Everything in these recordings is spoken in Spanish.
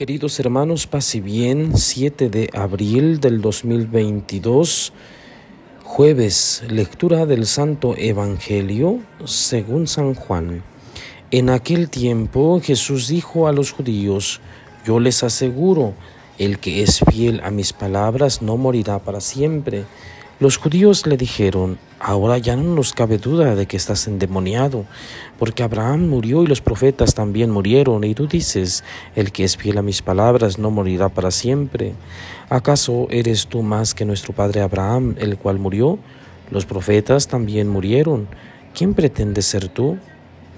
Queridos hermanos, pase bien, 7 de abril del 2022, jueves, lectura del Santo Evangelio según San Juan. En aquel tiempo Jesús dijo a los judíos, yo les aseguro, el que es fiel a mis palabras no morirá para siempre. Los judíos le dijeron, ahora ya no nos cabe duda de que estás endemoniado, porque Abraham murió y los profetas también murieron, y tú dices, el que es fiel a mis palabras no morirá para siempre. ¿Acaso eres tú más que nuestro padre Abraham, el cual murió? Los profetas también murieron. ¿Quién pretende ser tú?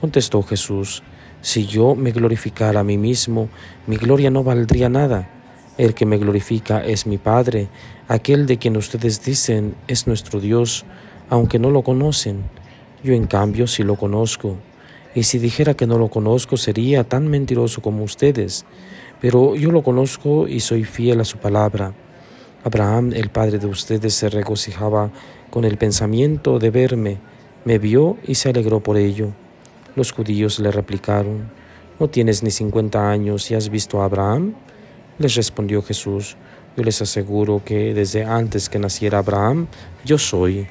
Contestó Jesús, si yo me glorificara a mí mismo, mi gloria no valdría nada. El que me glorifica es mi Padre, aquel de quien ustedes dicen es nuestro Dios, aunque no lo conocen. Yo en cambio sí lo conozco. Y si dijera que no lo conozco sería tan mentiroso como ustedes. Pero yo lo conozco y soy fiel a su palabra. Abraham, el padre de ustedes, se regocijaba con el pensamiento de verme. Me vio y se alegró por ello. Los judíos le replicaron, ¿no tienes ni cincuenta años y has visto a Abraham? Les respondió Jesús, yo les aseguro que desde antes que naciera Abraham, yo soy.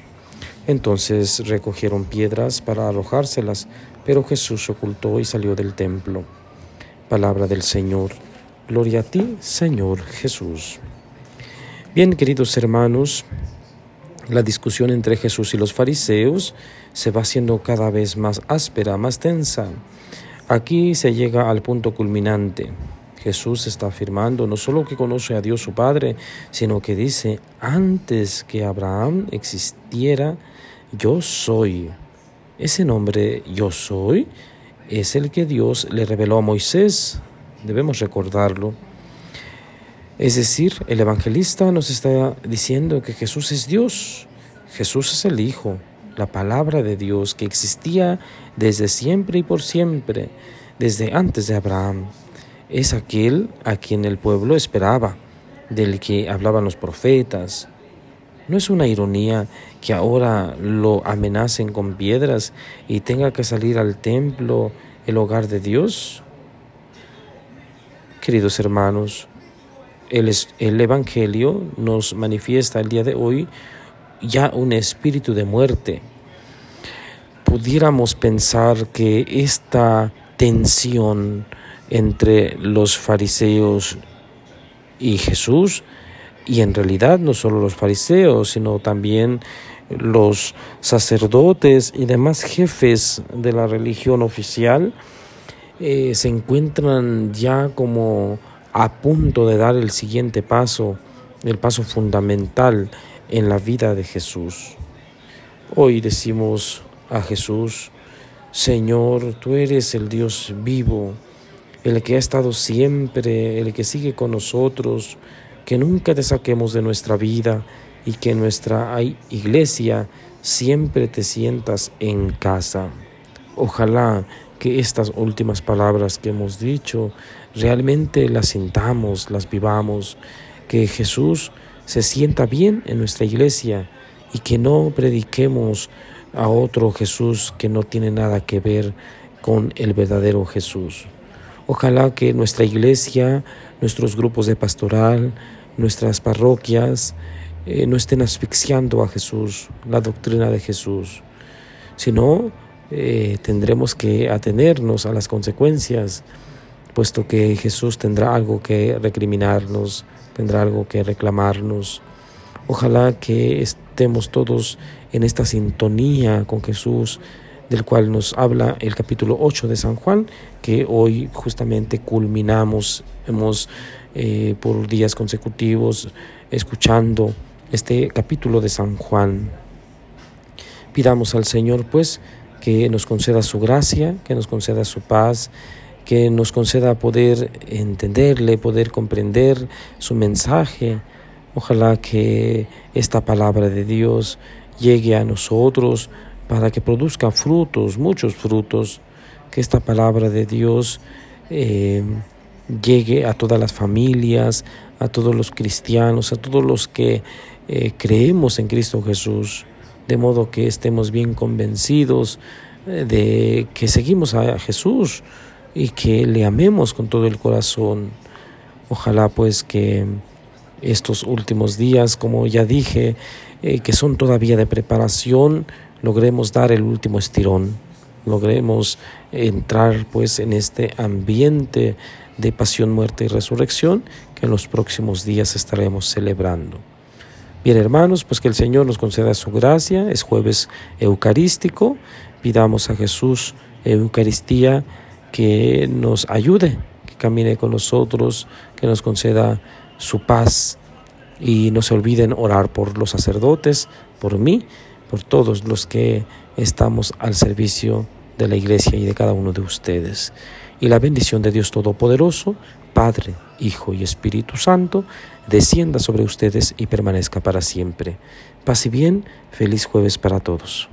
Entonces recogieron piedras para arrojárselas, pero Jesús se ocultó y salió del templo. Palabra del Señor. Gloria a ti, Señor Jesús. Bien, queridos hermanos, la discusión entre Jesús y los fariseos se va haciendo cada vez más áspera, más tensa. Aquí se llega al punto culminante. Jesús está afirmando no solo que conoce a Dios su Padre, sino que dice, antes que Abraham existiera, yo soy. Ese nombre yo soy es el que Dios le reveló a Moisés. Debemos recordarlo. Es decir, el evangelista nos está diciendo que Jesús es Dios. Jesús es el Hijo, la palabra de Dios que existía desde siempre y por siempre, desde antes de Abraham es aquel a quien el pueblo esperaba, del que hablaban los profetas. ¿No es una ironía que ahora lo amenacen con piedras y tenga que salir al templo, el hogar de Dios? Queridos hermanos, el, el Evangelio nos manifiesta el día de hoy ya un espíritu de muerte. Pudiéramos pensar que esta tensión, entre los fariseos y Jesús, y en realidad no solo los fariseos, sino también los sacerdotes y demás jefes de la religión oficial, eh, se encuentran ya como a punto de dar el siguiente paso, el paso fundamental en la vida de Jesús. Hoy decimos a Jesús, Señor, tú eres el Dios vivo, el que ha estado siempre, el que sigue con nosotros, que nunca te saquemos de nuestra vida y que en nuestra iglesia siempre te sientas en casa. Ojalá que estas últimas palabras que hemos dicho realmente las sintamos, las vivamos, que Jesús se sienta bien en nuestra iglesia y que no prediquemos a otro Jesús que no tiene nada que ver con el verdadero Jesús. Ojalá que nuestra iglesia, nuestros grupos de pastoral, nuestras parroquias eh, no estén asfixiando a Jesús, la doctrina de Jesús, sino eh, tendremos que atenernos a las consecuencias, puesto que Jesús tendrá algo que recriminarnos, tendrá algo que reclamarnos. Ojalá que estemos todos en esta sintonía con Jesús, del cual nos habla el capítulo 8 de San Juan, que hoy justamente culminamos, hemos eh, por días consecutivos escuchando este capítulo de San Juan. Pidamos al Señor pues que nos conceda su gracia, que nos conceda su paz, que nos conceda poder entenderle, poder comprender su mensaje. Ojalá que esta palabra de Dios llegue a nosotros, para que produzca frutos, muchos frutos, que esta palabra de Dios eh, llegue a todas las familias, a todos los cristianos, a todos los que eh, creemos en Cristo Jesús, de modo que estemos bien convencidos eh, de que seguimos a Jesús y que le amemos con todo el corazón. Ojalá pues que estos últimos días, como ya dije, que son todavía de preparación, logremos dar el último estirón, logremos entrar pues en este ambiente de pasión, muerte y resurrección que en los próximos días estaremos celebrando. Bien hermanos, pues que el Señor nos conceda su gracia, es jueves eucarístico, pidamos a Jesús Eucaristía que nos ayude, que camine con nosotros, que nos conceda su paz. Y no se olviden orar por los sacerdotes, por mí, por todos los que estamos al servicio de la iglesia y de cada uno de ustedes. Y la bendición de Dios Todopoderoso, Padre, Hijo y Espíritu Santo, descienda sobre ustedes y permanezca para siempre. Paz y bien, feliz jueves para todos.